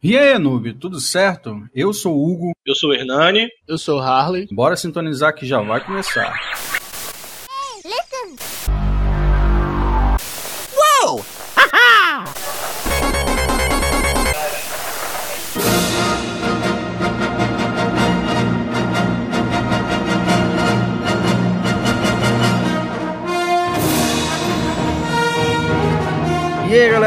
E aí, noob, tudo certo? Eu sou o Hugo. Eu sou o Hernani. Eu sou o Harley. Bora sintonizar que já vai começar.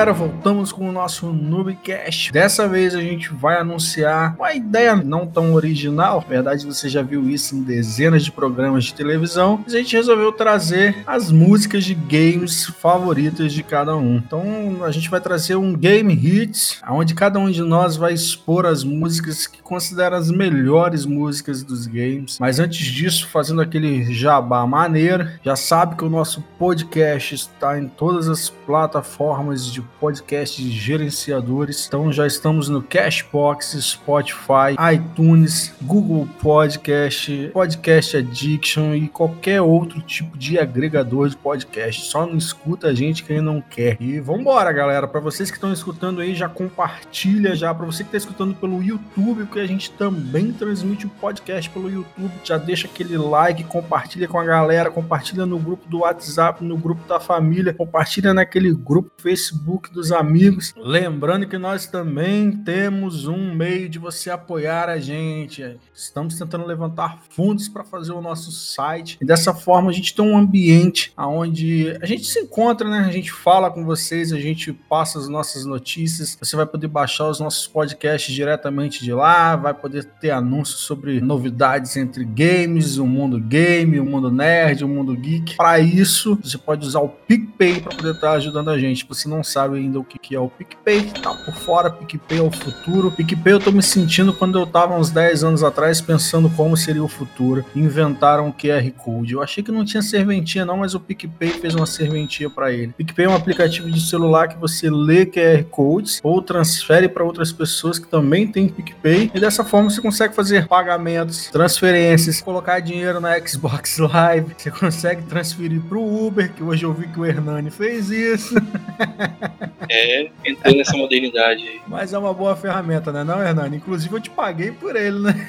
Galera, voltamos com o nosso Noobcast. Dessa vez a gente vai anunciar uma ideia não tão original, na verdade você já viu isso em dezenas de programas de televisão, a gente resolveu trazer as músicas de games favoritas de cada um. Então a gente vai trazer um Game Hits, onde cada um de nós vai expor as músicas que considera as melhores músicas dos games. Mas antes disso, fazendo aquele jabá maneiro, já sabe que o nosso podcast está em todas as plataformas de podcast gerenciadores. Então já estamos no Cashbox, Spotify, iTunes, Google Podcast, Podcast Addiction e qualquer outro tipo de agregador de podcast. Só não escuta a gente quem não quer. E vambora, galera. Para vocês que estão escutando aí, já compartilha já. Para você que está escutando pelo YouTube, porque a gente também transmite o podcast pelo YouTube. Já deixa aquele like, compartilha com a galera, compartilha no grupo do WhatsApp, no grupo da família, compartilha naquele grupo Facebook Facebook dos amigos. Lembrando que nós também temos um meio de você apoiar a gente. Estamos tentando levantar fundos para fazer o nosso site. E dessa forma a gente tem um ambiente onde a gente se encontra, né? A gente fala com vocês, a gente passa as nossas notícias. Você vai poder baixar os nossos podcasts diretamente de lá, vai poder ter anúncios sobre novidades entre games, o mundo game, o mundo nerd, o mundo geek. Para isso, você pode usar o PicPay para poder estar ajudando a gente. Você não sabe ainda o que, é o PicPay, tá por fora, PicPay é o futuro. PicPay eu tô me sentindo quando eu tava uns 10 anos atrás pensando como seria o futuro. Inventaram o QR Code. Eu achei que não tinha serventia não, mas o PicPay fez uma serventia para ele. PicPay é um aplicativo de celular que você lê QR Codes ou transfere para outras pessoas que também têm PicPay e dessa forma você consegue fazer pagamentos, transferências, colocar dinheiro na Xbox Live, você consegue transferir pro Uber, que hoje eu vi que o Hernani fez isso. É, entrei nessa modernidade aí. Mas é uma boa ferramenta, né, não, Hernani? Inclusive eu te paguei por ele, né?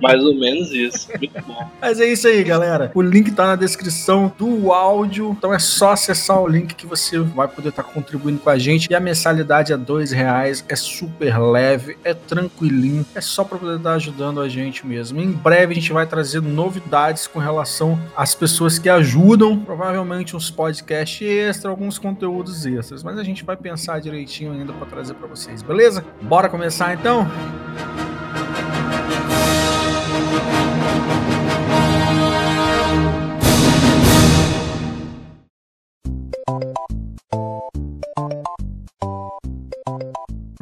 Mais ou menos isso. Muito bom. Mas é isso aí, galera. O link tá na descrição do áudio. Então é só acessar o link que você vai poder estar tá contribuindo com a gente. E a mensalidade é dois reais. É super leve, é tranquilinho. É só para poder estar tá ajudando a gente mesmo. Em breve a gente vai trazer novidades com relação às pessoas que ajudam. Provavelmente uns podcasts extra, alguns conteúdos extras. Mas a gente vai pensar direitinho ainda para trazer para vocês, beleza? Bora começar então?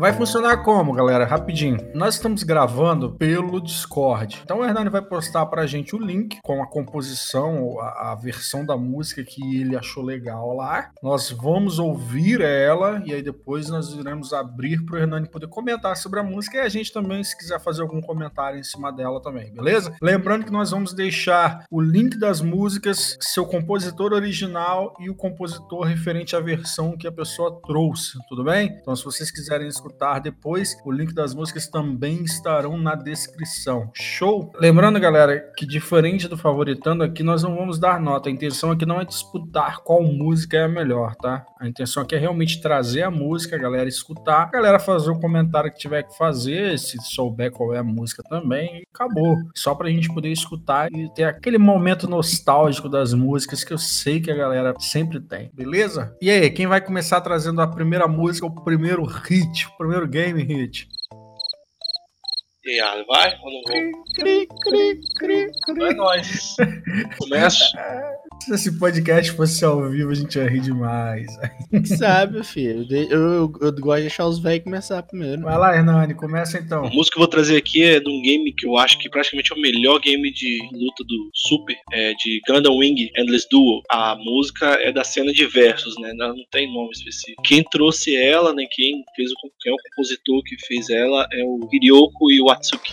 Vai funcionar como, galera? Rapidinho. Nós estamos gravando pelo Discord. Então o Hernani vai postar pra gente o link com a composição, a, a, versão da música que ele achou legal lá. Nós vamos ouvir ela e aí depois nós iremos abrir pro Hernani poder comentar sobre a música e a gente também, se quiser fazer algum comentário em cima dela também, beleza? Lembrando que nós vamos deixar o link das músicas, seu compositor original e o compositor referente à versão que a pessoa trouxe, tudo bem? Então se vocês quiserem escutar escutar depois. O link das músicas também estarão na descrição. Show? Lembrando, galera, que diferente do favoritando aqui, nós não vamos dar nota. A intenção aqui não é disputar qual música é a melhor, tá? A intenção aqui é realmente trazer a música, a galera escutar, a galera fazer o comentário que tiver que fazer, se souber qual é a música também, e acabou. Só pra gente poder escutar e ter aquele momento nostálgico das músicas que eu sei que a galera sempre tem, beleza? E aí, quem vai começar trazendo a primeira música, o primeiro hit, primeiro game hit. E aí, vai ou não vou? Cri, cri, cri, cri, É nóis. Começo. Se esse podcast fosse ao vivo, a gente ia rir demais. Sabe, filho. Eu, eu, eu, gosto de deixar os velhos começar primeiro. Vai lá, Hernani, começa então. A música que eu vou trazer aqui é de um game que eu acho que praticamente é o melhor game de luta do Super, é de Gundam Wing Endless Duel. A música é da cena de versos, né? Não, não tem nome específico. Quem trouxe ela, né? Quem fez o, quem é o compositor que fez ela é o Hiryoko Akatsuki.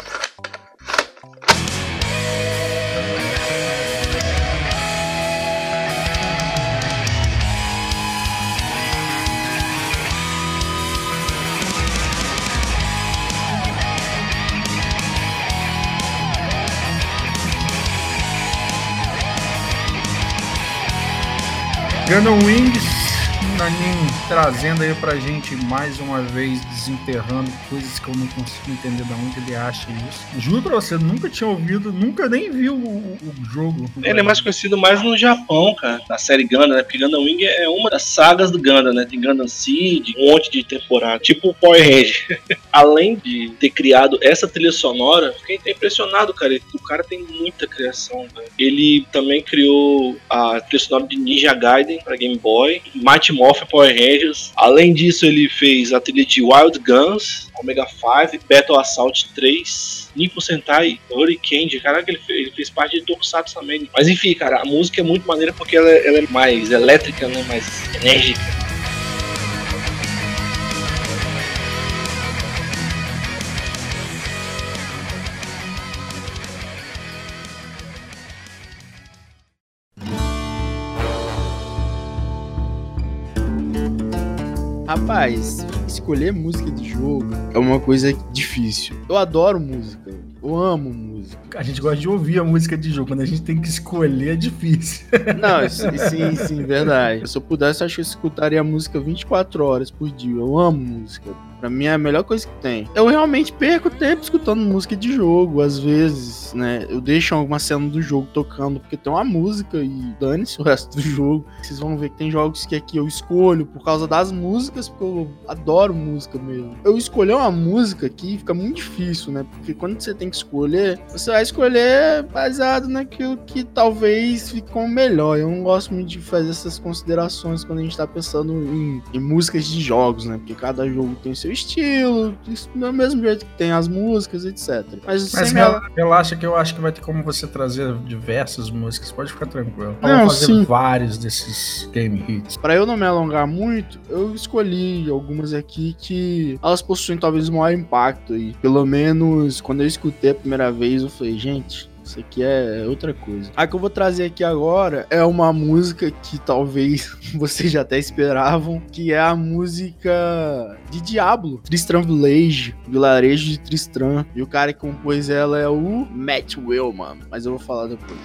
Gundam Wings Nanin trazendo aí pra gente mais uma vez, desenterrando coisas que eu não consigo entender de onde ele acha isso. Juro pra você, nunca tinha ouvido, nunca nem viu o, o jogo. Ele é mais conhecido mais no Japão, cara, na série Gundam, né? Porque Gundam Wing é uma das sagas do Gundam, né? Tem Gundam Seed, um monte de temporada, tipo o Power Ranger. Além de ter criado essa trilha sonora, fiquei impressionado, cara. O cara tem muita criação, velho. Ele também criou a trilha sonora de Ninja Gaiden pra Game Boy, Mighty Power Rangers. Além disso, ele fez a trilha de Wild Guns, Omega 5, Battle Assault 3, Nippon Sentai, Hurricane, caraca, ele fez, ele fez parte de Tokusatsu também. Mas enfim, cara, a música é muito maneira porque ela, ela é mais elétrica, né, mais enérgica. Rapaz, escolher música de jogo é uma coisa difícil. Eu adoro música. Eu amo música. A gente gosta de ouvir a música de jogo. Quando a gente tem que escolher, é difícil. Não, sim, sim, verdade. Se eu pudesse, acho que eu escutaria a música 24 horas por dia. Eu amo música. Pra mim é a melhor coisa que tem. Eu realmente perco tempo escutando música de jogo, às vezes, né? Eu deixo alguma cena do jogo tocando porque tem uma música e dane-se o resto do jogo. Vocês vão ver que tem jogos que aqui eu escolho por causa das músicas, porque eu adoro música mesmo. Eu escolher uma música aqui fica muito difícil, né? Porque quando você tem que escolher, você vai escolher baseado naquilo que talvez como melhor. Eu não gosto muito de fazer essas considerações quando a gente tá pensando em, em músicas de jogos, né? Porque cada jogo tem seu seu estilo, do mesmo jeito que tem as músicas, etc. Mas, Mas relaxa que eu acho que vai ter como você trazer diversas músicas, pode ficar tranquilo. Vamos fazer sim. vários desses game hits. Para eu não me alongar muito, eu escolhi algumas aqui que elas possuem talvez o maior impacto e pelo menos quando eu escutei a primeira vez eu falei, gente, isso aqui é outra coisa. A que eu vou trazer aqui agora é uma música que talvez vocês já até esperavam, que é a música de Diablo, Tristram Village, Vilarejo de Tristram. E o cara que compôs ela é o Matt Willman, mas eu vou falar depois.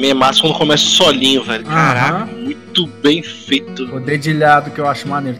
Mim é massa quando começa solinho, velho. Caraca, muito bem feito. O dedilhado que eu acho maneiro.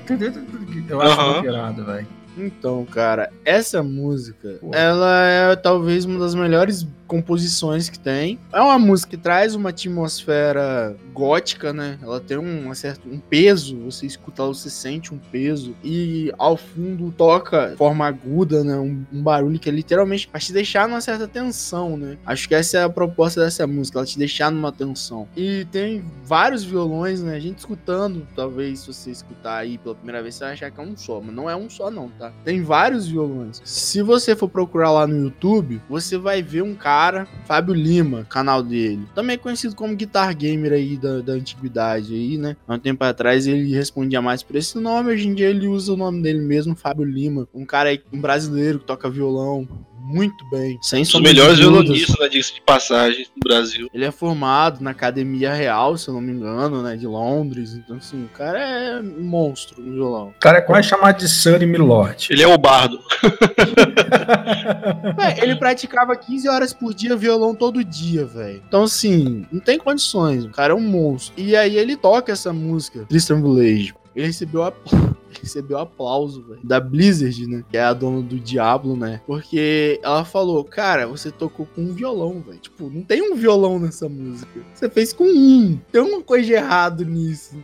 Eu acho uhum. muito velho. Então, cara, essa música, Pô. ela é talvez uma das melhores composições que tem. É uma música que traz uma atmosfera gótica, né? Ela tem um certo um peso, você escuta ela, você sente um peso e ao fundo toca de forma aguda, né? Um, um barulho que é literalmente para te deixar numa certa tensão, né? Acho que essa é a proposta dessa música, ela te deixar numa tensão. E tem vários violões, né? A gente escutando, talvez se você escutar aí pela primeira vez você vai achar que é um só, mas não é um só não, tá? Tem vários violões. Se você for procurar lá no YouTube, você vai ver um cara, Fábio Lima, canal dele. Também conhecido como Guitar Gamer aí da, da antiguidade aí, né? Há um tempo atrás ele respondia mais por esse nome, hoje em dia ele usa o nome dele mesmo, Fábio Lima. Um cara aí, um brasileiro que toca violão, muito bem. Sem Os melhores violonistas, né, disso de passagem no Brasil. Ele é formado na Academia Real, se eu não me engano, né, de Londres. Então, assim, o cara é um monstro no violão. O cara é quase chamado de Sunny Milord. Ele é o bardo. é, ele praticava 15 horas por dia violão todo dia, velho. Então, assim, não tem condições. O cara é um monstro. E aí ele toca essa música, Tristan Village. Ele recebeu a recebeu aplauso véio, da Blizzard, né? Que é a dona do Diablo, né? Porque ela falou, cara, você tocou com um violão, velho. Tipo, não tem um violão nessa música. Você fez com um. Tem uma coisa de errado nisso.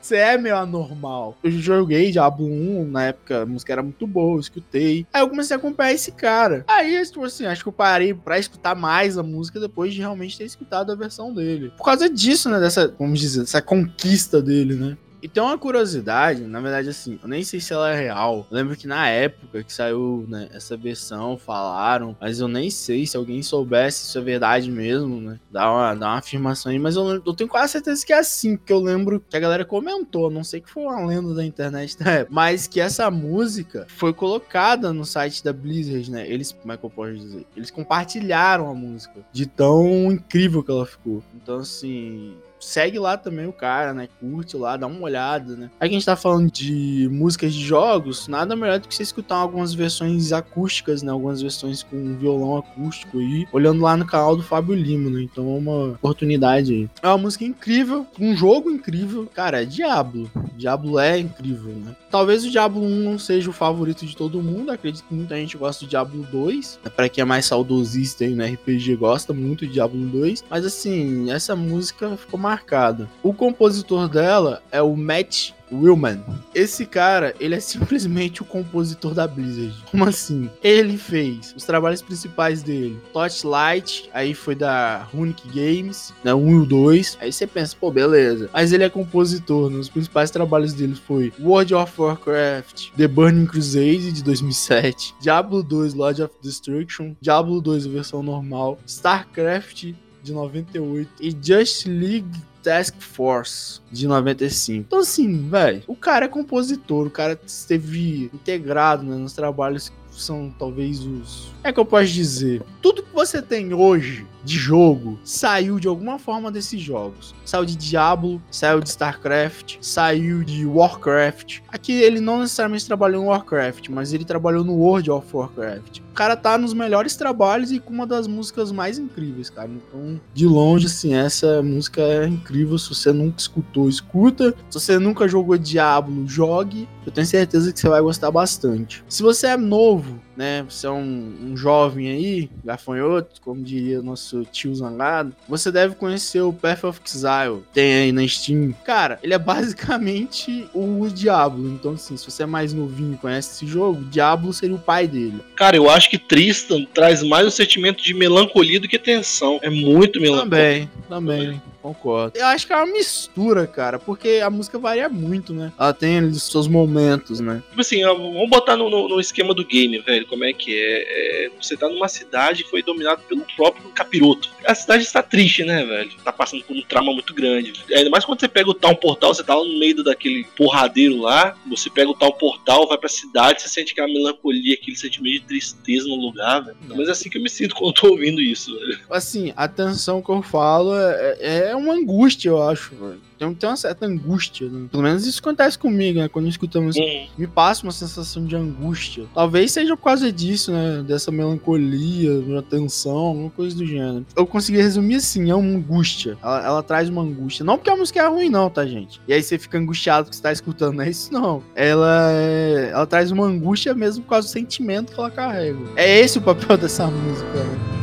Você é meio anormal. Eu joguei Diablo 1, na época a música era muito boa, eu escutei. Aí eu comecei a acompanhar esse cara. Aí, tipo assim, acho que eu parei pra escutar mais a música depois de realmente ter escutado a versão dele. Por causa disso, né? Dessa, vamos dizer, dessa conquista dele, né? E tem uma curiosidade, na verdade, assim, eu nem sei se ela é real. Eu lembro que na época que saiu né, essa versão, falaram, mas eu nem sei se alguém soubesse se é verdade mesmo, né? Dá uma, dá uma afirmação aí, mas eu, eu tenho quase certeza que é assim, porque eu lembro que a galera comentou, não sei que foi uma lenda da internet da época, mas que essa música foi colocada no site da Blizzard, né? Eles, como é que eu posso dizer? Eles compartilharam a música, de tão incrível que ela ficou. Então, assim, segue lá também o cara, né? Curte lá, dá uma olhada, né? Aqui a gente tá falando de músicas de jogos, nada melhor do que você escutar algumas versões acústicas, né? Algumas versões com violão acústico aí, olhando lá no canal do Fábio Lima, né? Então é uma oportunidade aí. É uma música incrível, um jogo incrível. Cara, é Diablo. Diablo é incrível, né? Talvez o Diablo 1 não seja o favorito de todo mundo, acredito que muita gente gosta do Diablo 2. É para quem é mais saudosista aí no RPG gosta muito de Diablo 2, mas assim, essa música ficou marcada. O compositor dela é o Matt Willman. Esse cara, ele é simplesmente o compositor da Blizzard. Como assim? Ele fez os trabalhos principais dele. Torchlight, aí foi da Runic Games, né, 1 e o 2. Aí você pensa, pô, beleza. Mas ele é compositor, né? principais trabalhos dele foi World of Warcraft, The Burning Crusade de 2007, Diablo 2 Lord of Destruction, Diablo 2 versão normal, StarCraft de 98 e Just League Task Force de 95. Então, assim, velho, o cara é compositor, o cara esteve integrado né, nos trabalhos que são talvez os. É que eu posso dizer? Tudo que você tem hoje de jogo saiu de alguma forma desses jogos. Saiu de Diablo, saiu de StarCraft, saiu de Warcraft. Aqui ele não necessariamente trabalhou em Warcraft, mas ele trabalhou no World of Warcraft. O cara tá nos melhores trabalhos e com uma das músicas mais incríveis, cara. Então, de longe, assim, essa música é incrível. Se você nunca escutou, escuta. Se você nunca jogou Diablo, jogue. Eu tenho certeza que você vai gostar bastante. Se você é novo, né? Você é um, um jovem aí, gafanhoto, como diria nosso tio zangado, você deve conhecer o Path of Exile. Tem aí na Steam. Cara, ele é basicamente o Diablo. Então, assim, se você é mais novinho e conhece esse jogo, o Diablo seria o pai dele. Cara, eu acho que Tristan traz mais o sentimento de melancolia do que tensão. É muito melancólico. Também, também. Concordo. Eu acho que é uma mistura, cara, porque a música varia muito, né? Ela tem seus momentos, né? Tipo assim, vamos botar no, no, no esquema do game, velho. Como é que é? é? Você tá numa cidade que foi dominada pelo próprio capiroto. A cidade está triste, né, velho? Tá passando por um trauma muito grande. Ainda mais quando você pega o tal portal, você tá lá no meio daquele porradeiro lá, você pega o tal portal, vai pra cidade, você sente aquela melancolia, aquele sentimento de tristeza no lugar, velho. Mas é assim que eu me sinto quando eu tô ouvindo isso, velho. Assim, a tensão que eu falo é, é é uma angústia, eu acho, velho. Tem, tem uma certa angústia, né? Pelo menos isso acontece comigo, né? Quando escutamos, uhum. me passa uma sensação de angústia. Talvez seja por causa disso, né? Dessa melancolia, uma tensão, alguma coisa do gênero. Eu consegui resumir assim, é uma angústia. Ela, ela, traz uma angústia. Não porque a música é ruim, não, tá, gente? E aí você fica angustiado que você tá escutando, não é isso, não. Ela é... Ela traz uma angústia mesmo por causa do sentimento que ela carrega. É esse o papel dessa música, né?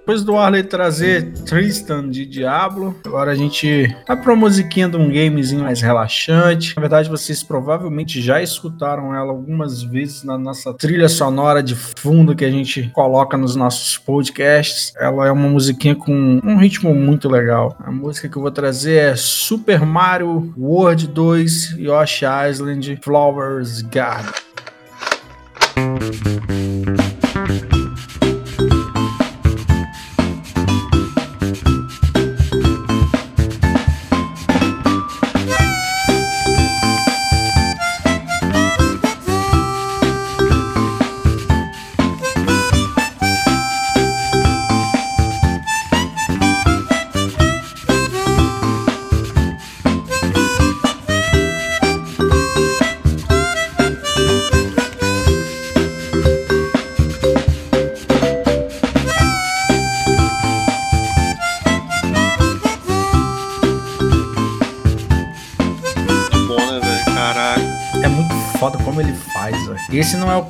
Depois do Arley trazer Tristan de Diablo, agora a gente vai pra uma musiquinha de um gamezinho mais relaxante. Na verdade, vocês provavelmente já escutaram ela algumas vezes na nossa trilha sonora de fundo que a gente coloca nos nossos podcasts. Ela é uma musiquinha com um ritmo muito legal. A música que eu vou trazer é Super Mario World 2 Yoshi Island Flowers Garden.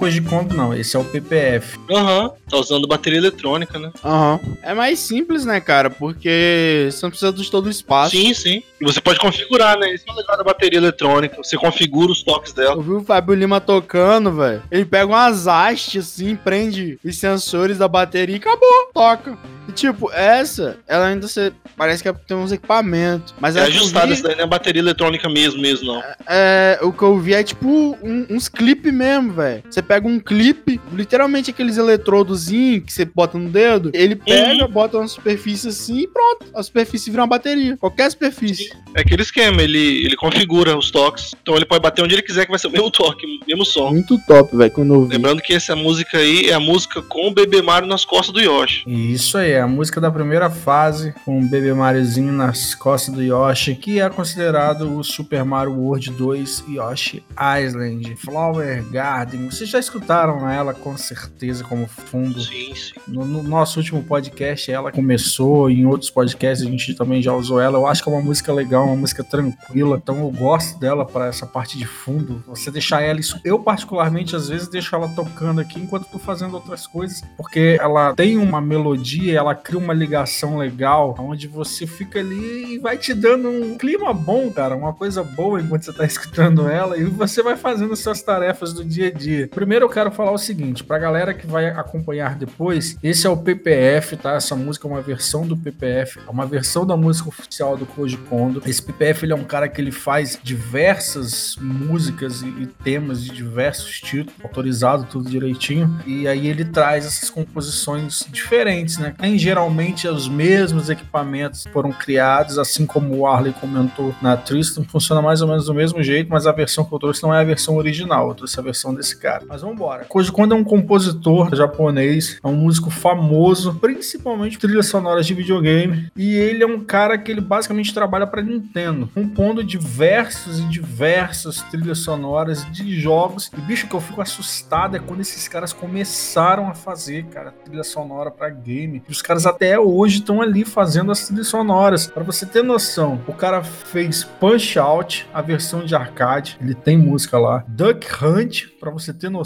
O Koji Kondo, não. Esse é o PPF. Aham, uhum. tá usando bateria eletrônica, né? Aham. Uhum. É mais simples, né, cara? Porque você não precisa de todo o espaço. Sim, sim. E você pode configurar, né? Isso é legal da bateria eletrônica. Você configura os toques dela. Eu vi o Fábio Lima tocando, velho. Ele pega umas hastes assim, prende os sensores da bateria e acabou, toca. E, tipo, essa, ela ainda você, parece que tem uns equipamentos. Mas é ajustada, vi... essa daí não é bateria eletrônica mesmo, mesmo, não. É, é o que eu vi é tipo um, uns clipes mesmo, velho. Você pega um clipe, literalmente aqueles eletrodozinhos que você bota no dedo, ele pega, uhum. bota uma superfície assim e pronto. A superfície vira uma bateria. Qualquer superfície. É aquele esquema, ele, ele configura os toques. Então ele pode bater onde ele quiser que vai ser o mesmo toque, o mesmo som. Muito top, velho, quando eu vi. Lembrando que essa música aí é a música com o Bebê Mario nas costas do Yoshi. Isso aí, é a música da primeira fase, com o Bebê Mariozinho nas costas do Yoshi, que é considerado o Super Mario World 2 Yoshi Island. Flower Garden, vocês já escutaram ela com certeza como fundo. Sim, sim. No, no nosso último podcast ela começou, em outros podcasts a gente também já usou ela. Eu acho que é uma música legal, uma música tranquila, então eu gosto dela para essa parte de fundo. Você deixar ela, eu particularmente às vezes deixo ela tocando aqui enquanto tô fazendo outras coisas, porque ela tem uma melodia, ela cria uma ligação legal, onde você fica ali e vai te dando um clima bom, cara, uma coisa boa enquanto você tá escutando ela e você vai fazendo suas tarefas do dia a dia. Primeiro eu quero falar o seguinte, pra galera que vai acompanhar depois, esse é o PPF, tá? Essa música é uma versão do PPF, é uma versão da música oficial do Koji Kondo. Esse PPF ele é um cara que ele faz diversas músicas e, e temas de diversos títulos, autorizado tudo direitinho, e aí ele traz essas composições diferentes, né? Em geralmente os mesmos equipamentos foram criados, assim como o Arley comentou na Tristan, funciona mais ou menos do mesmo jeito, mas a versão que eu trouxe não é a versão original, eu trouxe a versão desse cara. Mas vamos embora. Koji Kondo é um compositor japonês, é um músico famoso, principalmente trilhas sonoras de videogame, e ele é um cara que ele basicamente trabalha para Nintendo, compondo diversos e diversas trilhas sonoras de jogos. E bicho que eu fico assustado é quando esses caras começaram a fazer, cara, trilha sonora para game. E os caras até hoje estão ali fazendo as trilhas sonoras. Para você ter noção, o cara fez Punch Out, a versão de arcade, ele tem música lá. Duck Hunt, para você ter noção.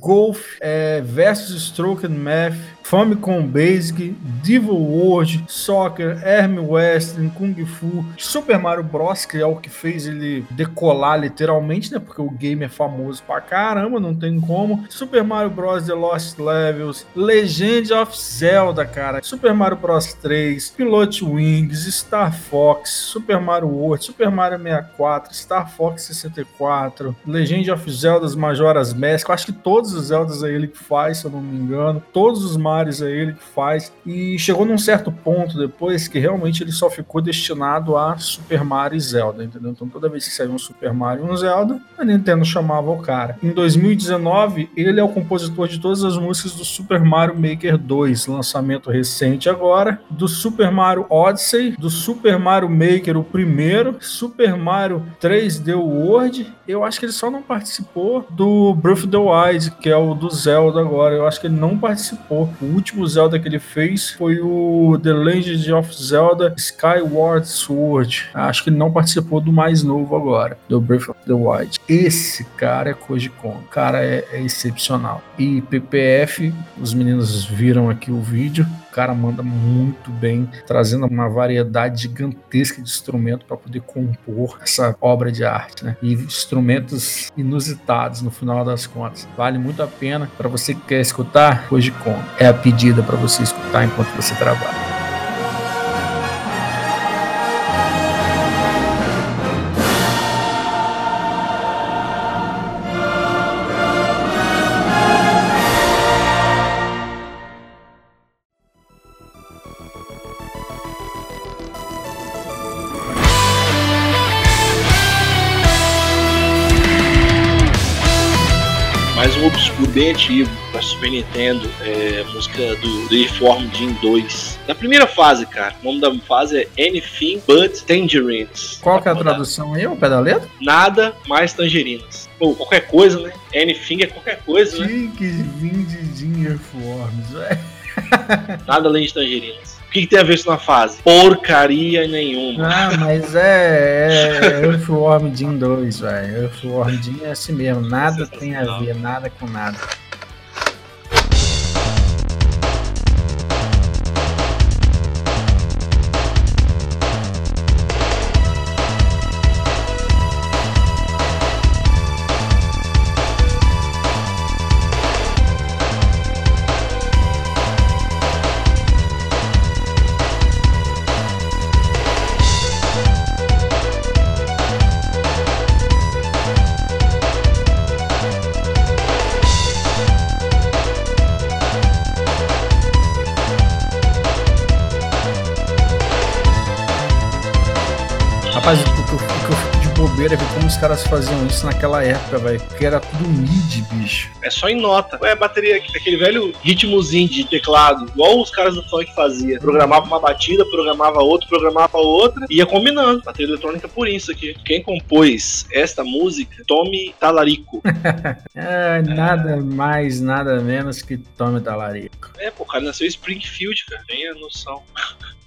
Golf é, versus Stroke and Math, Famicom Basic, Devil World, Soccer, Herm Western, Kung Fu, Super Mario Bros, que é o que fez ele decolar literalmente, né? Porque o game é famoso pra caramba, não tem como. Super Mario Bros. The Lost Levels, Legend of Zelda, cara, Super Mario Bros 3, Pilot Wings, Star Fox, Super Mario World, Super Mario 64, Star Fox 64, Legend of Zeldas Majora's Mask, eu acho que todos os Zeldas é ele que faz, se eu não me engano, todos os Marios é ele que faz, e chegou num certo ponto depois que realmente ele só ficou destinado a Super Mario e Zelda, entendeu? Então toda vez que saiu um Super Mario e um Zelda, a Nintendo chamava o cara. Em 2019, ele é o compositor de todas as músicas do Super Mario Maker 2, lançamento recente agora, do Super Mario Odyssey, do Super Mario Maker o primeiro, Super Mario 3D World, eu acho que ele só não participou do Breath of the Wild, que é o do Zelda agora, eu acho que ele não participou. O último Zelda que ele fez foi o The Legend of Zelda Skyward Sword, acho que ele não participou do mais novo agora, do Breath of the Wild. Esse cara é Koji Kon, o cara é, é excepcional. E PPF, os meninos viram aqui o vídeo, cara manda muito bem, trazendo uma variedade gigantesca de instrumentos para poder compor essa obra de arte, né? E instrumentos inusitados no final das contas. Vale muito a pena para você que quer escutar. Hoje com é a pedida para você escutar enquanto você trabalha. Para Super Nintendo, é, música do The Reform Jim 2. Na primeira fase, cara, o nome da fase é Anything But Tangerines. Qual que é a tradução aí, o pé da letra? Nada mais tangerinas. Ou qualquer coisa, né? Anything é qualquer coisa, né? Tinha que vir de Jim Reforms, velho. Nada além de tangerinas. que, que tem a ver isso na fase? Porcaria nenhuma. Ah, mas é, é Earthworm Jim 2, velho. Earthworm Jim é assim mesmo, nada tem a ver, nada com nada. Caras faziam isso naquela época, velho. Porque era tudo mid, bicho. É só em nota. Ué, bateria, aquele velho ritmozinho de teclado, igual os caras do funk faziam. Programava uma batida, programava outra, programava outra, ia combinando. Bateria eletrônica por isso aqui. Quem compôs esta música, Tommy Talarico. É, nada mais, nada menos que Tommy Talarico. É, pô, o cara nasceu em Springfield, cara. Tenha noção.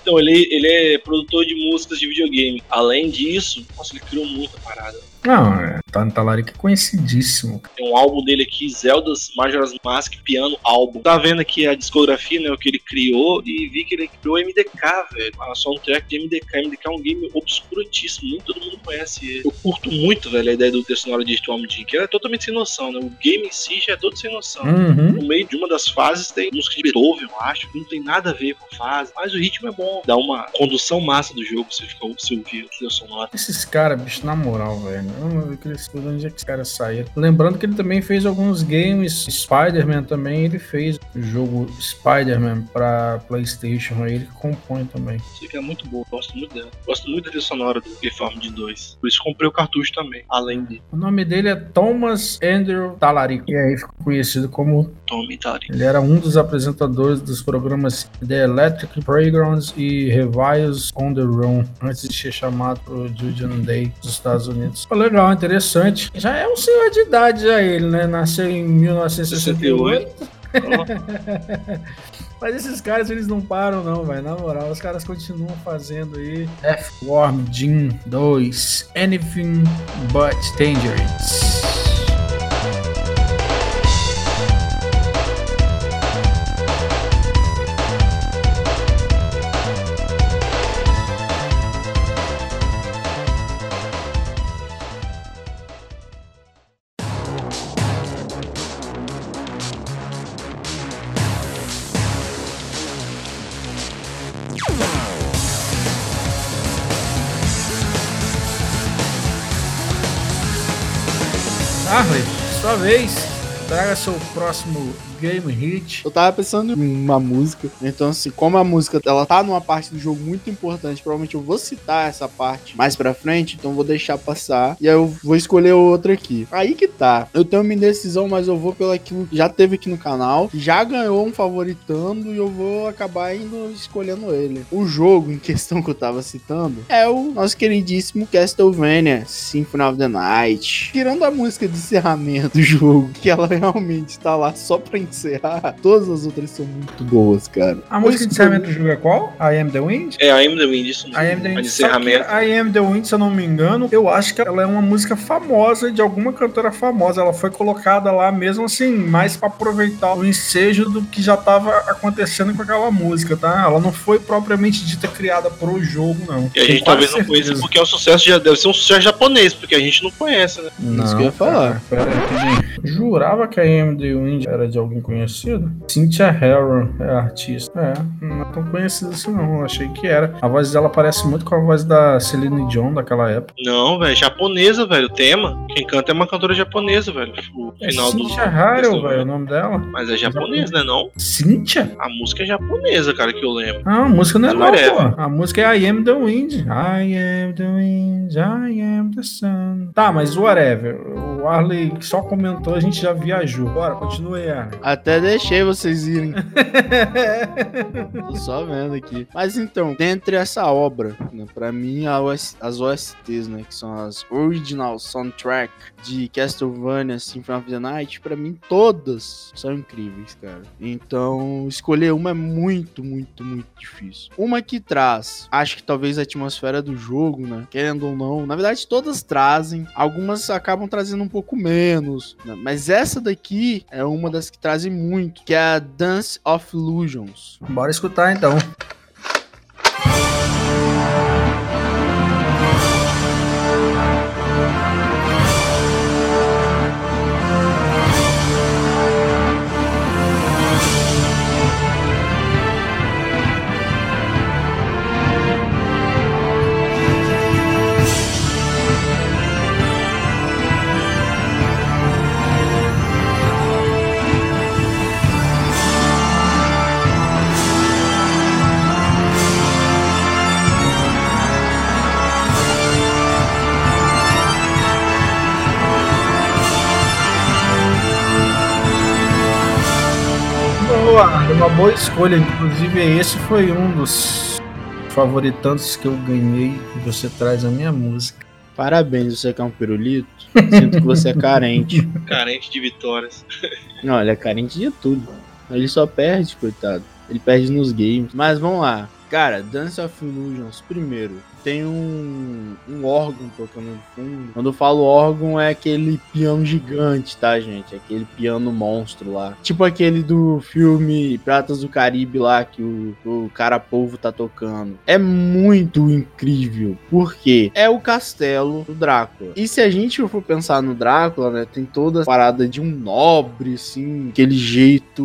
Então, ele, ele é produtor de músicas de videogame. Além disso, nossa, ele criou muita parada. Não, é, Tommy Talarico é conhecidíssimo. Tem um álbum dele aqui, Zelda's Majora's Mask Piano Álbum. Tá vendo aqui a discografia, né, o que ele criou, e vi que ele criou MDK, velho. A soundtrack de MDK. MDK é um game obscurantíssimo, nem todo mundo conhece ele. Eu curto muito, velho, a ideia do texto sonoro de Storm Jim, que é totalmente sem noção, né? O game em si já é todo sem noção. Uhum. No meio de uma das fases tem música de Beethoven, eu acho, que não tem nada a ver com a fase, mas o ritmo é bom. Dá uma condução massa do jogo, você fica você ouvir a trilha sonora. Esses caras, bicho, na moral, velho. Eu não vi que eles- de onde é que esse cara saía. Lembrando que ele também fez alguns games. Spider-Man também, ele fez o jogo Spider-Man pra PlayStation. Aí ele compõe também. Isso aqui é muito boa, gosto muito dela. Gosto muito da sonora do Reform de 2. Por isso comprei o cartucho também, além de O nome dele é Thomas Andrew Talarico. E aí ficou conhecido como. Tommy Tari. Ele era um dos apresentadores dos programas The Electric Playgrounds e Reviles on the Run, antes de ser chamado pro Julian Day dos Estados Unidos. Foi legal, interessante. Já é um senhor de idade, já ele, né? Nasceu em 1968. Mas esses caras, eles não param, não, velho. Na moral, os caras continuam fazendo aí. F-Worm Jim 2. Anything but Dangerous. Vez. Traga seu próximo game hit. Eu tava pensando em uma música, então assim, como a música ela tá numa parte do jogo muito importante, provavelmente eu vou citar essa parte mais pra frente, então vou deixar passar e aí eu vou escolher outra aqui. Aí que tá. Eu tenho uma indecisão, mas eu vou pelo aquilo que já teve aqui no canal, já ganhou um favoritando e eu vou acabar indo escolhendo ele. O jogo em questão que eu tava citando é o nosso queridíssimo Castlevania Symphony of the Night. Tirando a música de encerramento do jogo, que ela realmente tá lá só pra encerrar, todas as outras são muito boas, cara. A música de encerramento do jogo é qual? I Am The Wind? É, I Am The Wind, isso I Am The A Wind. de Só que encerramento. I Am The Wind, se eu não me engano, eu acho que ela é uma música famosa de alguma cantora famosa. Ela foi colocada lá mesmo assim, mais pra aproveitar o ensejo do que já tava acontecendo com aquela música, tá? Ela não foi propriamente dita criada pro jogo, não. E a gente talvez não conheça porque é um sucesso, já deve ser um sucesso japonês, porque a gente não conhece, né? Não, Isso que eu ia falar. Cara, pera rapidinho. Jurava que a AM The Wind era de alguém conhecido? Cynthia Harrow é artista. É, não é tão conhecida assim não. Eu achei que era. A voz dela parece muito com a voz da Celine Dion daquela época. Não, velho, japonesa, velho, o tema. Quem canta é uma cantora japonesa, velho. O É final do. Cynthia Harrow, Castlevania. velho, o nome dela. Mas é japonês, né, não? Cynthia? A música é japonesa, cara, que eu lembro. Ah, a música não é não, pô. A música é I Am The Wind. I am the wind, I am the sun. Tá, mas whatever. O Arley só comentou, a gente já viajou. Bora, continue aí, Arley. Até deixei vocês irem. Tô só vendo aqui. Mas então, dentre essa obra, né, pra mim, as OSTs, né, que são as Original Soundtrack de Castlevania Symphony of the Night, pra mim todas são incríveis, cara. Então, escolher uma é muito, muito, muito difícil. Uma que traz, acho que talvez a atmosfera do jogo, né, querendo ou não, na verdade todas trazem, algumas acabam trazendo um pouco menos, né, mas essa daqui é uma das que trazem muito, que é a Dance of Illusions. Bora escutar então. Uma boa escolha. Inclusive, esse foi um dos favoritantes que eu ganhei. Você traz a minha música. Parabéns, você que é um pirulito. Sinto que você é carente. Carente de vitórias. Não, ele é carente de tudo. Ele só perde, coitado. Ele perde nos games. Mas vamos lá. Cara, Dance of Illusions, primeiro, tem um, um órgão tocando no fundo. Quando eu falo órgão, é aquele piano gigante, tá, gente? Aquele piano monstro lá. Tipo aquele do filme Pratas do Caribe lá, que o, o cara povo tá tocando. É muito incrível, porque é o castelo do Drácula. E se a gente for pensar no Drácula, né, tem toda a parada de um nobre, assim, aquele jeito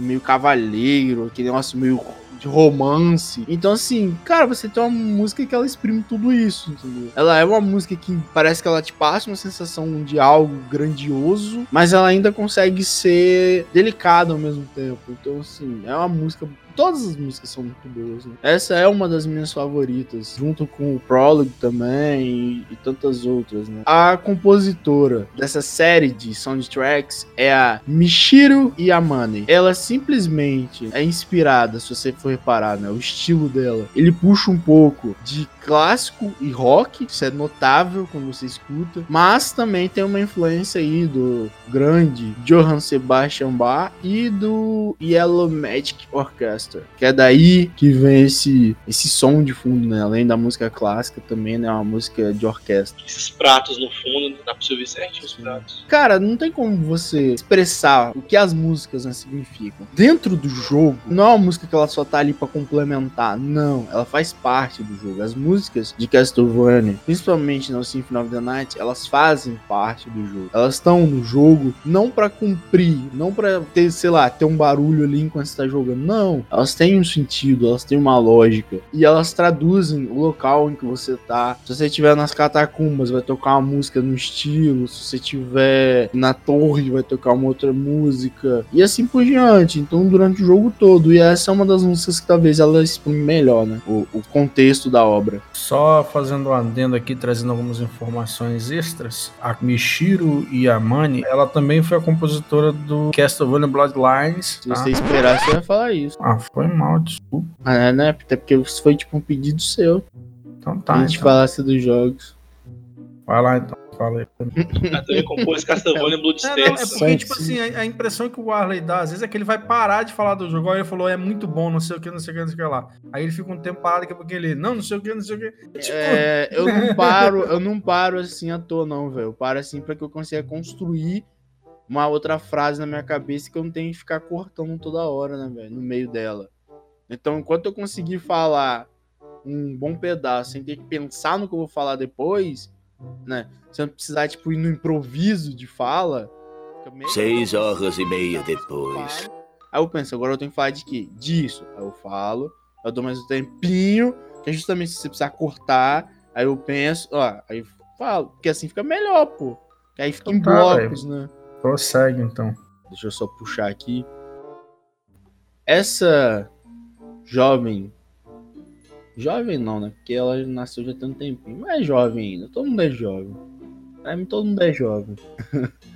meio cavaleiro, aquele negócio meio de romance. Então, assim, cara, você tem uma música que ela exprime tudo isso, entendeu? Ela é uma música que parece que ela te passa uma sensação de algo grandioso, mas ela ainda consegue ser delicada ao mesmo tempo. Então, assim, é uma música todas as músicas são muito boas. Né? Essa é uma das minhas favoritas, junto com o Prologue também e, e, tantas outras. Né? A compositora dessa série de soundtracks é a Michiru Yamane. Ela simplesmente é inspirada, se você for reparar, né, o estilo dela. Ele puxa um pouco de clássico e rock, isso é notável quando você escuta, mas também tem uma influência aí do grande Johann Sebastian Bach e do Yellow Magic Orchestra, que é daí que vem esse, esse som de fundo, né? Além da música clássica, também é né? uma música de orquestra. Esses pratos no fundo, dá pra você ouvir certinho os pratos. Cara, não tem como você expressar o que as músicas né, significam. Dentro do jogo, não é uma música que ela só tá ali para complementar, não, ela faz parte do jogo. As músicas músicas de Castlevania, principalmente no Symphony of the Night, elas fazem parte do jogo. Elas estão no jogo não para cumprir, não para ter, sei lá, ter um barulho ali enquanto você tá jogando. Não, elas têm um sentido, elas têm uma lógica e elas traduzem o local em que você tá. Se você estiver nas catacumbas, vai tocar uma música no estilo. Se você estiver na torre, vai tocar uma outra música e assim por diante. Então, durante o jogo todo. E essa é uma das músicas que talvez ela exprime melhor, né? O, o contexto da obra. Só fazendo um adendo aqui, trazendo algumas informações extras. A Michiro Yamane, ela também foi a compositora do Castlevania Bloodlines. Se tá? você esperar, você vai falar isso. Ah, foi mal, desculpa. Ah, é, né? Até porque isso foi tipo um pedido seu. Então tá. A gente então. falasse dos jogos. Vai lá então fala compôs Castlevania Bloodstained. É, não, é porque, tipo assim, a, a, impressão que o Arley dá, às vezes, é que ele vai parar de falar do jogo. Aí ele falou, é muito bom, não sei o que, não sei o que, não sei o que lá. Aí ele fica um tempo parado, daqui a pouco ele, não, não sei o que, não sei o que. Tipo... É, eu não paro, eu não paro assim à toa, não, velho. Eu paro assim pra que eu consiga construir uma outra frase na minha cabeça que eu não tenho que ficar cortando toda hora, né, velho, no meio dela. Então, enquanto eu conseguir falar um bom pedaço sem ter que pensar no que eu vou falar depois, né? Você não precisar, tipo, ir no improviso de fala. Seis horas e meia depois. Aí eu penso, agora eu tenho que falar de quê? Disso. Aí eu falo, eu dou mais um tempinho, que é justamente se você precisar cortar. Aí eu penso, ó, aí eu falo, porque assim fica melhor, pô. Que aí fica então, em tá, blocos, né? Prossegue então. Deixa eu só puxar aqui. Essa jovem Jovem não, né? Porque ela nasceu já tem um tempinho. Mas é jovem ainda. Todo mundo é jovem. Pra mim todo mundo é jovem.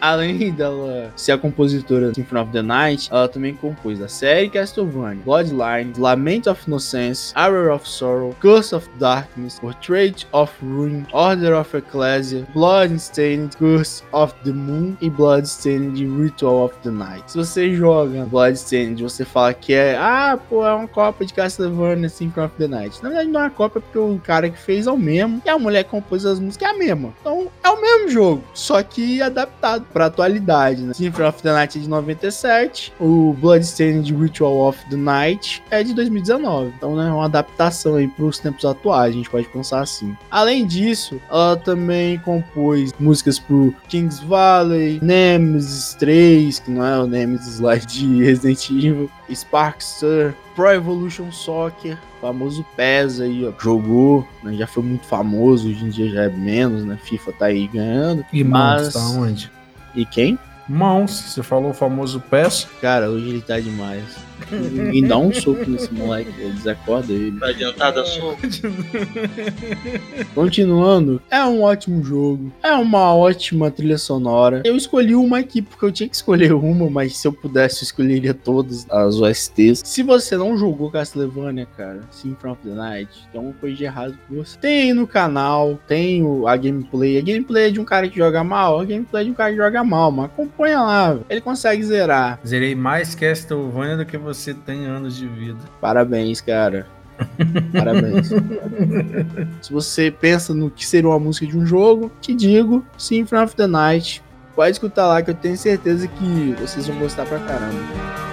Além dela ser a compositora de Symphony of the Night, ela também compôs a série Castlevania, Bloodline, Lament of Innocence, Hour of Sorrow, Curse of Darkness, Portrait of Ruin, Order of Ecclesia, Bloodstained, Curse of the Moon e Bloodstained Ritual of the Night. Se você joga Bloodstained, você fala que é, ah, pô, é uma cópia de Castlevania Symphony of the Night. Na verdade não é uma cópia porque o cara que fez é o mesmo e a mulher que compôs as músicas é a mesma. Então é o mesmo jogo, só que adaptado pra atualidade, né? Symphony of the Night é de 97, o Bloodstained Ritual of the Night é de 2019. Então, né, é uma adaptação aí pros tempos atuais, a gente pode pensar assim. Além disso, ela também compôs músicas pro Kings Valley, Nemesis 3, que não é o Nemesis lá de Resident Evil, Sparkster, Pro Evolution Soccer, famoso PES aí, ó, jogou, né, já foi muito famoso, hoje em dia já é menos, né? FIFA tá aí ganhando. E mas tá onde? E quem? Mãos, você falou o famoso PES. Cara, hoje ele tá demais. Ninguém dá um soco nesse moleque, ele desacorda ele. Tá adiantado a soco. Continuando, é um ótimo jogo, é uma ótima trilha sonora. Eu escolhi uma aqui porque eu tinha que escolher uma, mas se eu pudesse, eu escolheria todas as OSTs. Se você não jogou Castlevania, cara, Symphony of the Night, tem alguma coisa de errado com você. Tem aí no canal, tem a gameplay. A gameplay é de um cara que joga mal, a gameplay é de um cara que joga mal, mas acompanha lá, ele consegue zerar. Zerei mais Castlevania do que você tem anos de vida. Parabéns, cara. Parabéns. Se você pensa no que seria uma música de um jogo, te digo, Symphony of the Night. Pode escutar lá que eu tenho certeza que vocês vão gostar pra caramba.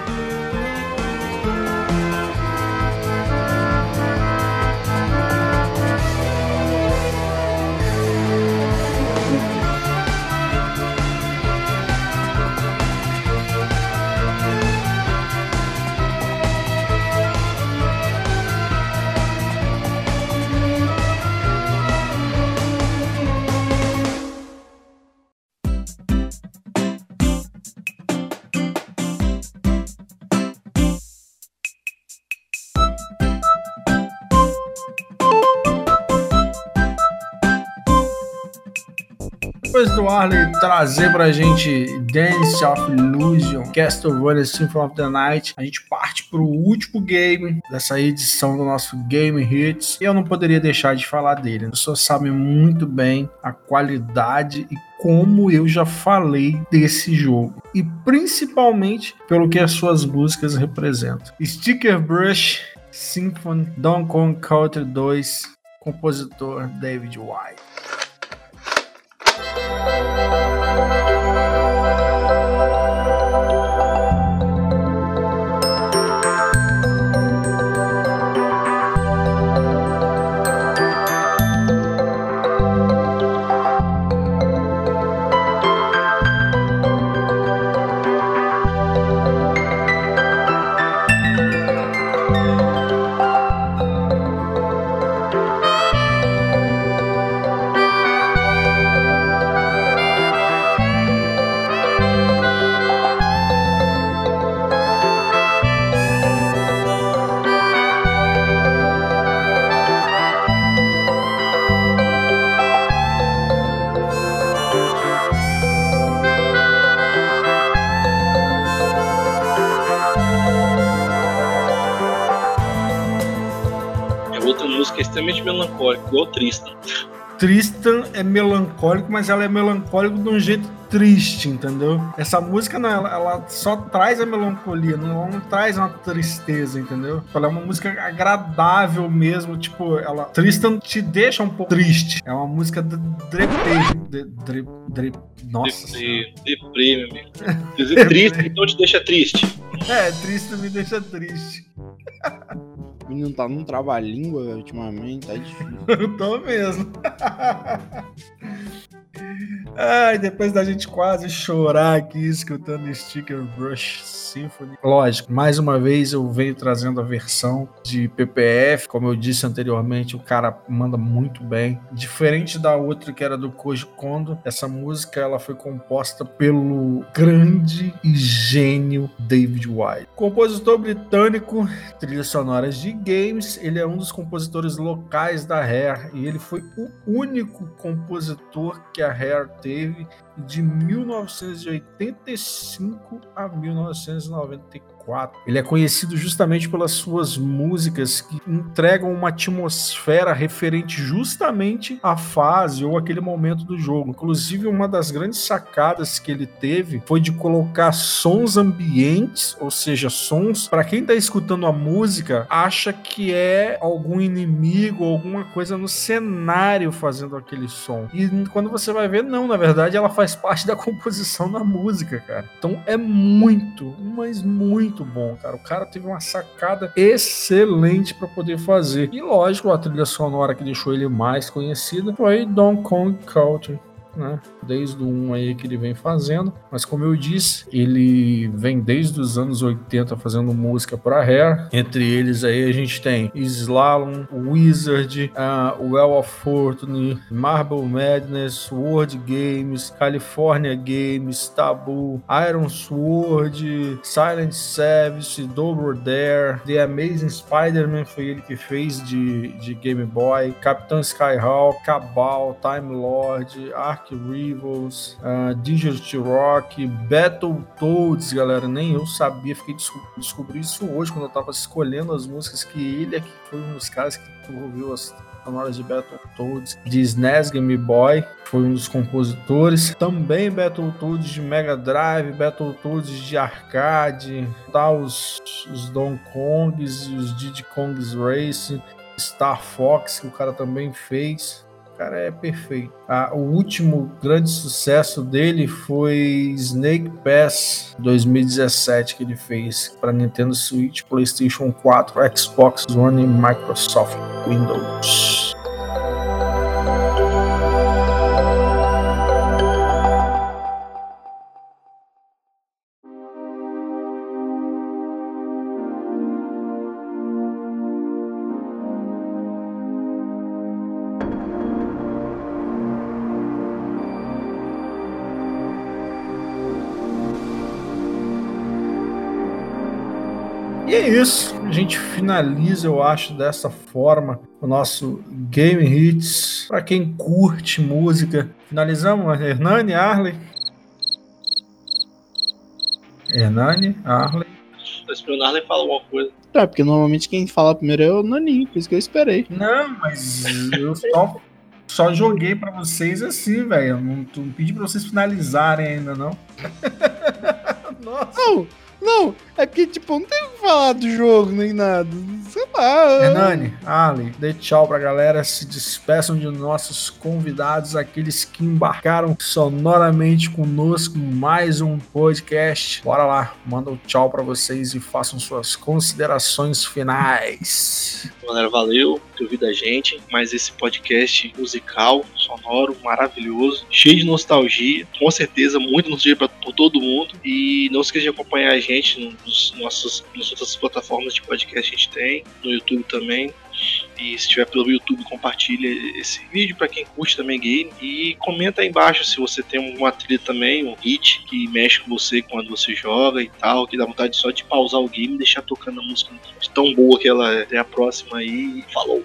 Depois do Arley trazer pra gente Dance of Illusion, Castlevania Symphony of the Night, a gente parte pro último game dessa edição do nosso Game Hits. E eu não poderia deixar de falar dele. As pessoas sabem muito bem a qualidade e como eu já falei desse jogo. E principalmente pelo que as suas músicas representam. Sticker Brush Symphony Donkey Kong Country 2, compositor David White. Música igual Tristan. Tristan é melancólico, mas ela é melancólico de um jeito triste, entendeu? Essa música não, ela, ela só traz a melancolia, não, ela não traz uma tristeza, entendeu? Ela é uma música agradável mesmo, tipo, ela Tristan te deixa um pouco triste. É uma música de, dre, nossa. Deprê, deprê, meu amigo. Dizer triste, então te deixa triste. É, triste me deixa triste. O menino tá num trava-língua ultimamente, tá difícil. Eu tô mesmo. Ai, depois da gente quase chorar aqui escutando Sticker Brush Symphony. Lógico, mais uma vez eu venho trazendo a versão de PPF. Como eu disse anteriormente, o cara manda muito bem. Diferente da outra que era do Koji Kondo, essa música ela foi composta pelo grande e gênio David White. Compositor britânico, trilhas sonoras de games, ele é um dos compositores locais da Rare e ele foi o único compositor que a Rare teve de 1985 a 1994. Ele é conhecido justamente pelas suas músicas que entregam uma atmosfera referente justamente à fase ou aquele momento do jogo. Inclusive, uma das grandes sacadas que ele teve foi de colocar sons ambientes, ou seja, sons para quem está escutando a música acha que é algum inimigo, alguma coisa no cenário fazendo aquele som. E quando você vai ver, não, na verdade ela faz parte da composição da música, cara. Então é muito, mas muito muito bom, cara. O cara teve uma sacada excelente para poder fazer. E lógico, a trilha sonora que deixou ele mais conhecido foi Donkey Kong Country né? Desde o 1 aí que ele vem fazendo. Mas como eu disse, ele vem desde os anos 80 fazendo música para Rare. Entre eles aí a gente tem Slalom, Wizard, uh, Well of Fortune, Marble Madness, World Games, California Games, Taboo, Iron Sword, Silent Service, Double Dare, The Amazing Spider-Man foi ele que fez de, de Game Boy, Capitão Skyhawk, Cabal, Time Lord, Ark Rivals, uh, Digital Rock, Battletoads, galera, nem eu sabia, fiquei desco descobri isso hoje quando eu tava escolhendo as músicas que ele aqui foi um dos caras que ouviu as sonoras de Battletoads, de SNES Game Boy, foi um dos compositores. Também Battletoads de Mega Drive, Battletoads de arcade, tá, os, os Don Kongs e os Diddy Kongs Racing, Star Fox, que o cara também fez cara é perfeito. Ah, o último grande sucesso dele foi Snake Pass 2017 que ele fez para Nintendo Switch, PlayStation 4, Xbox One e Microsoft Windows. É isso. A gente finaliza, eu acho, dessa forma o nosso Game Hits. Para quem curte música, finalizamos. Hernani, Arley. Hernani, Arley. Tô esperando Arley falar alguma coisa. É, porque normalmente quem fala primeiro é o Naninho, por isso que eu esperei. Não, mas eu só, só joguei para vocês assim, velho. Não, não pedi para vocês finalizarem ainda, não. Nossa. Não. Não, é que, tipo, não tem o que falar do jogo nem nada. Sei lá. Hernani, Ali, dê tchau pra galera. Se despeçam de nossos convidados, aqueles que embarcaram sonoramente conosco mais um podcast. Bora lá, manda um tchau pra vocês e façam suas considerações finais. Galera, valeu por ouvir da gente. Mais esse podcast musical, sonoro, maravilhoso, cheio de nostalgia. Com certeza, muito nostalgia pra, por todo mundo. E não esqueça de acompanhar a gente nos nossos, nas outras plataformas de podcast a gente tem, no YouTube também. E se estiver pelo YouTube, compartilha esse vídeo para quem curte também game. E comenta aí embaixo se você tem uma trilha também, um hit que mexe com você quando você joga e tal, que dá vontade só de pausar o game e deixar tocando a música tão boa que ela é. Até a próxima aí. Falou!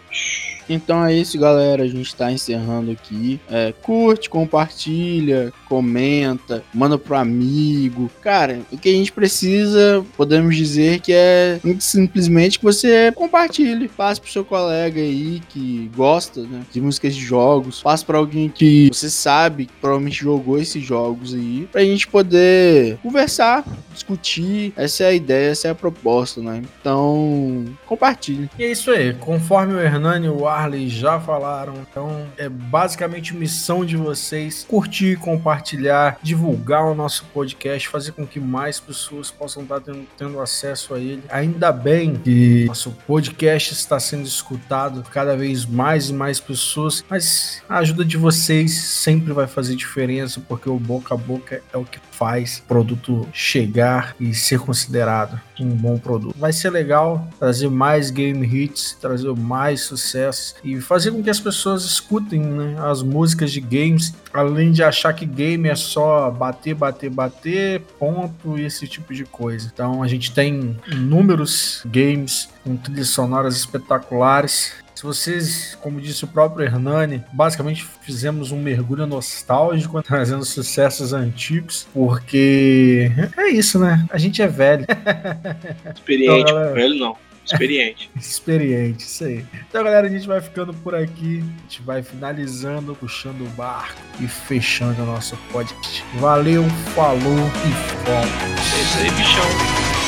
Então é isso, galera. A gente está encerrando aqui. É, curte, compartilha, comenta, manda pro amigo. Cara, o que a gente precisa, podemos dizer que é simplesmente que você compartilhe, passe pro seu colega aí que gosta né, de músicas de jogos, passe para alguém que você sabe que provavelmente jogou esses jogos aí, pra gente poder conversar, discutir. Essa é a ideia, essa é a proposta, né? Então, compartilhe. E é isso aí. Conforme o Hernani e o Arley já falaram, então é basicamente missão de vocês curtir, compartilhar, divulgar o nosso podcast, fazer com que mais pessoas possam estar tendo, tendo acesso a ele. Ainda bem que nosso podcast está sendo escutado cada vez mais e mais pessoas, mas a ajuda de vocês sempre vai fazer diferença, porque o boca a boca é o que faz o produto chegar e ser considerado um bom produto. Vai ser legal trazer mais game hits, trazer mais sucesso e fazer com que as pessoas escutem né, as músicas de games, além de achar que game é só bater, bater, bater, ponto e esse tipo de coisa. Então a gente tem inúmeros games com trilhas sonoras espetaculares se vocês, como disse o próprio Hernani, basicamente fizemos um mergulho nostálgico, trazendo sucessos antigos, porque é isso, né? A gente é velho. Experiente, então, galera... velho não. Experiente. Experiente, isso aí. Então, galera, a gente vai ficando por aqui. A gente vai finalizando, puxando o barco e fechando o nosso podcast. Valeu, falou e fomos. É isso aí, bichão.